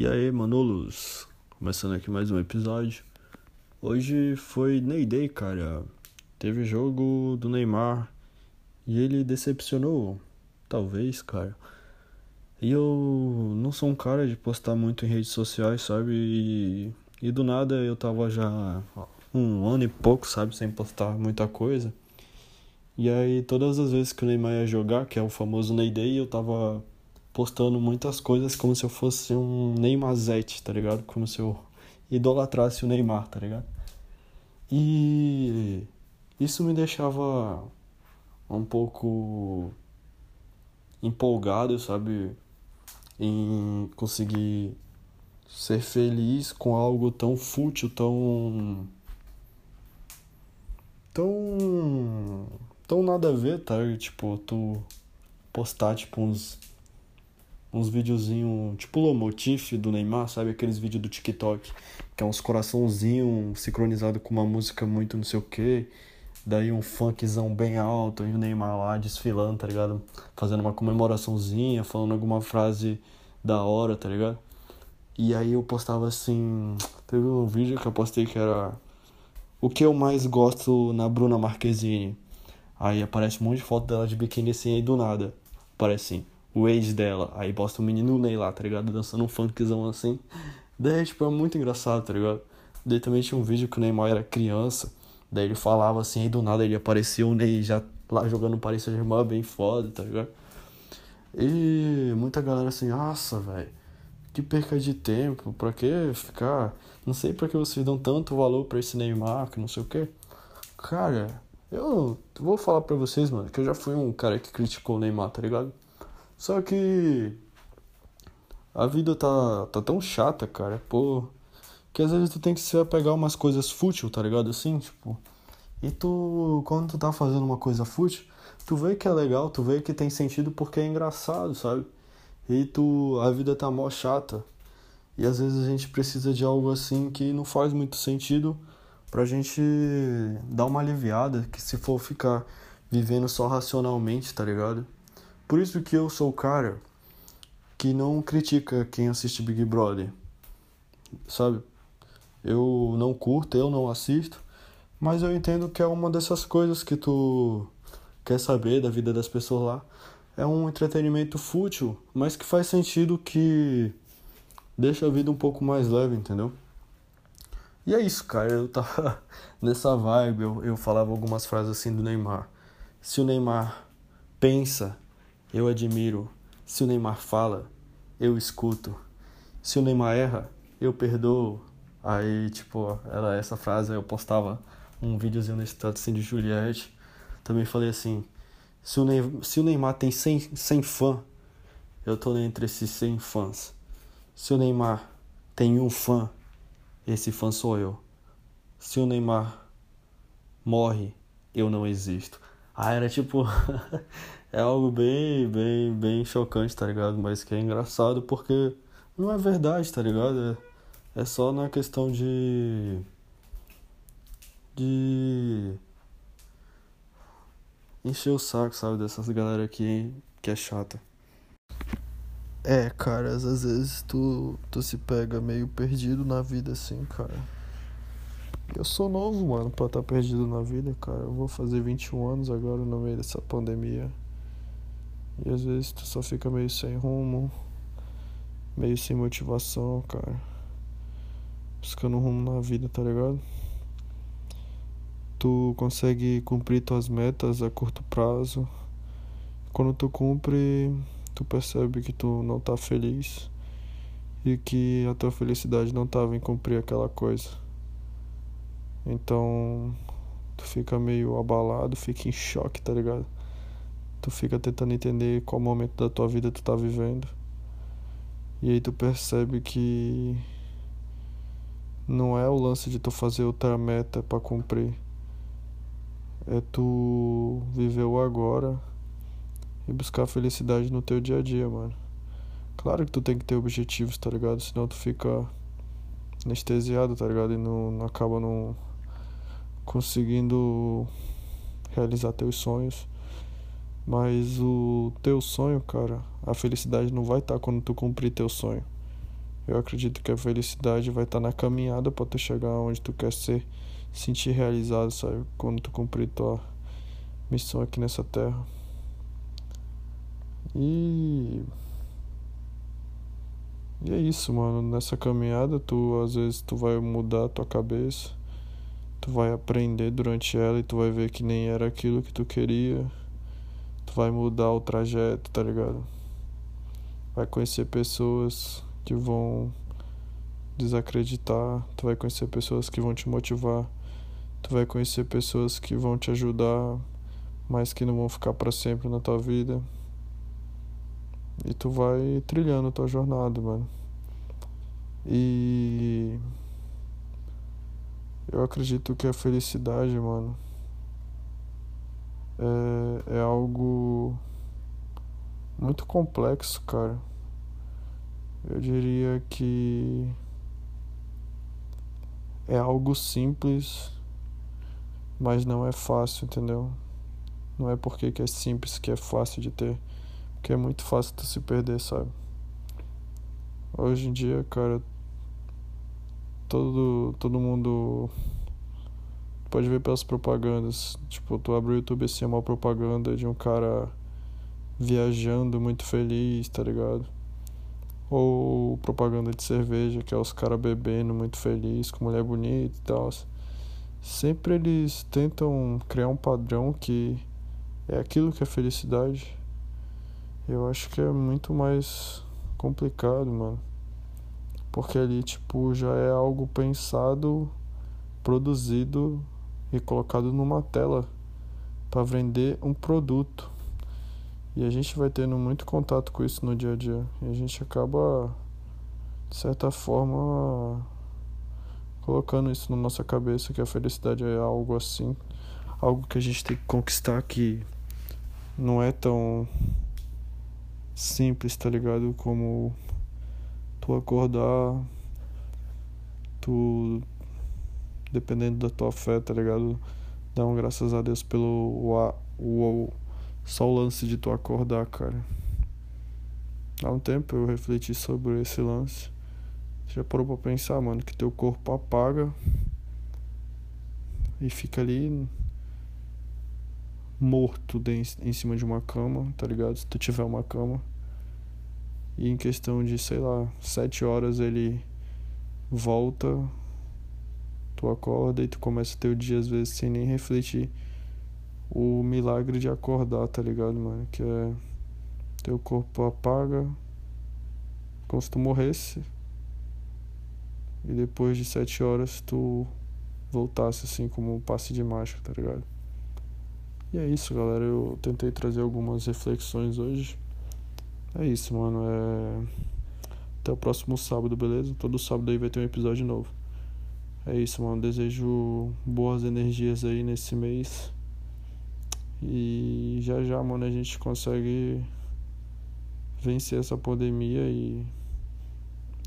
E aí, Manolos? Começando aqui mais um episódio. Hoje foi Ney Day, cara. Teve jogo do Neymar e ele decepcionou, talvez, cara. E eu não sou um cara de postar muito em redes sociais, sabe? E, e do nada eu tava já um ano e pouco, sabe? Sem postar muita coisa. E aí todas as vezes que o Neymar ia jogar, que é o famoso Ney Day, eu tava postando muitas coisas como se eu fosse um Neymarzete, tá ligado? Como se eu idolatrasse o Neymar, tá ligado? E isso me deixava um pouco empolgado, sabe? Em conseguir ser feliz com algo tão fútil, tão. tão. tão nada a ver, tá? Tipo, tu postar, tipo, uns. Uns videozinhos, tipo o motif do Neymar, sabe? Aqueles vídeos do TikTok, que é uns coraçãozinhos sincronizado com uma música muito não sei o que Daí um funkzão bem alto e o Neymar lá desfilando, tá ligado? Fazendo uma comemoraçãozinha, falando alguma frase da hora, tá ligado? E aí eu postava assim. Teve um vídeo que eu postei que era. O que eu mais gosto na Bruna Marquezine. Aí aparece um monte de foto dela de biquíni assim aí do nada. Aparece assim, o ex dela. Aí posta o menino Ney lá, tá ligado? Dançando um funkzão assim. Daí, tipo, é muito engraçado, tá ligado? Daí também tinha um vídeo que o Neymar era criança. Daí ele falava assim, e do nada ele aparecia o Ney já lá jogando Paris Saint-Germain bem foda, tá ligado? E muita galera assim, nossa, velho, que perca de tempo, pra que ficar. Não sei pra que vocês dão tanto valor pra esse Neymar, que não sei o que. Cara, eu vou falar pra vocês, mano, que eu já fui um cara que criticou o Neymar, tá ligado? Só que. A vida tá, tá tão chata, cara, pô. Que às vezes tu tem que se apegar umas coisas fútil, tá ligado? Assim, tipo. E tu, quando tu tá fazendo uma coisa fútil, tu vê que é legal, tu vê que tem sentido porque é engraçado, sabe? E tu, a vida tá mó chata. E às vezes a gente precisa de algo assim que não faz muito sentido pra gente dar uma aliviada, que se for ficar vivendo só racionalmente, tá ligado? Por isso que eu sou o cara que não critica quem assiste Big Brother, sabe? Eu não curto, eu não assisto, mas eu entendo que é uma dessas coisas que tu quer saber da vida das pessoas lá. É um entretenimento fútil, mas que faz sentido que deixa a vida um pouco mais leve, entendeu? E é isso, cara. Eu tava nessa vibe, eu, eu falava algumas frases assim do Neymar. Se o Neymar pensa, eu admiro. Se o Neymar fala, eu escuto. Se o Neymar erra, eu perdoo. Aí, tipo, era essa frase, eu postava um videozinho no status assim, de Juliette. Também falei assim, se o, Neymar, se o Neymar tem 100, 100 fã, eu tô entre esses 100 fãs. Se o Neymar tem um fã, esse fã sou eu. Se o Neymar morre, eu não existo. Ah, era tipo. é algo bem, bem, bem chocante, tá ligado? Mas que é engraçado porque não é verdade, tá ligado? É é só na questão de. de. encher o saco, sabe? Dessas galera aqui que é chata. É, cara, às vezes tu, tu se pega meio perdido na vida assim, cara. Eu sou novo, mano, pra estar tá perdido na vida, cara. Eu vou fazer 21 anos agora no meio dessa pandemia. E às vezes tu só fica meio sem rumo, meio sem motivação, cara buscando um rumo na vida, tá ligado? Tu consegue cumprir tuas metas a curto prazo. Quando tu cumpre, tu percebe que tu não tá feliz e que a tua felicidade não tava em cumprir aquela coisa. Então, tu fica meio abalado, fica em choque, tá ligado? Tu fica tentando entender qual momento da tua vida tu tá vivendo. E aí tu percebe que não é o lance de tu fazer outra meta para cumprir. É tu viver o agora e buscar felicidade no teu dia a dia, mano. Claro que tu tem que ter objetivos, tá ligado? Senão tu fica anestesiado, tá ligado? E não, não acaba não conseguindo realizar teus sonhos. Mas o teu sonho, cara, a felicidade não vai estar tá quando tu cumprir teu sonho. Eu acredito que a felicidade vai estar na caminhada para tu chegar onde tu quer ser, sentir realizado, sabe? Quando tu cumprir tua missão aqui nessa terra. E e é isso, mano. Nessa caminhada, tu às vezes tu vai mudar a tua cabeça, tu vai aprender durante ela e tu vai ver que nem era aquilo que tu queria. Tu vai mudar o trajeto, tá ligado? Vai conhecer pessoas que vão desacreditar, tu vai conhecer pessoas que vão te motivar, tu vai conhecer pessoas que vão te ajudar, mas que não vão ficar para sempre na tua vida. E tu vai trilhando a tua jornada, mano. E eu acredito que a felicidade, mano, é, é algo muito complexo, cara. Eu diria que é algo simples, mas não é fácil, entendeu? Não é porque que é simples que é fácil de ter que é muito fácil tu se perder, sabe? Hoje em dia, cara, todo, todo mundo pode ver pelas propagandas. Tipo, tu abre o YouTube assim, é uma propaganda de um cara viajando muito feliz, tá ligado? Ou propaganda de cerveja, que é os caras bebendo muito feliz, com mulher bonita e tal. Sempre eles tentam criar um padrão que é aquilo que é felicidade. Eu acho que é muito mais complicado, mano. Porque ali, tipo, já é algo pensado, produzido e colocado numa tela para vender um produto. E a gente vai tendo muito contato com isso no dia a dia. E a gente acaba, de certa forma, colocando isso na nossa cabeça que a felicidade é algo assim, algo que a gente tem que conquistar que não é tão simples, tá ligado? Como tu acordar, tu, dependendo da tua fé, tá ligado? Dá um graças a Deus pelo o, o, só o lance de tu acordar, cara. Há um tempo eu refleti sobre esse lance. Já parou pra pensar, mano, que teu corpo apaga e fica ali morto em cima de uma cama, tá ligado? Se tu tiver uma cama. E em questão de, sei lá, sete horas ele volta, tu acorda e tu começa o teu dia às vezes sem nem refletir o milagre de acordar, tá ligado, mano? Que é teu corpo apaga como se tu morresse e depois de sete horas tu voltasse assim como um passe de mágica, tá ligado? E é isso, galera. Eu tentei trazer algumas reflexões hoje. É isso, mano. É... Até o próximo sábado, beleza? Todo sábado aí vai ter um episódio novo. É isso, mano. Desejo boas energias aí nesse mês. E já já, mano, a gente consegue vencer essa pandemia e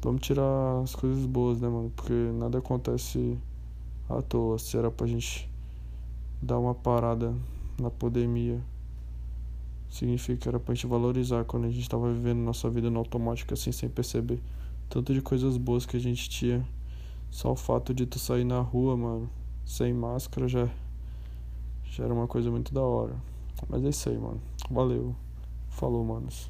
vamos tirar as coisas boas, né, mano? Porque nada acontece à toa. Se era pra gente dar uma parada na pandemia. Significa que era pra gente valorizar quando a gente tava vivendo nossa vida no automático assim, sem perceber. Tanto de coisas boas que a gente tinha. Só o fato de tu sair na rua, mano, sem máscara já, já era uma coisa muito da hora. Mas é isso aí, mano. Valeu. Falou, manos.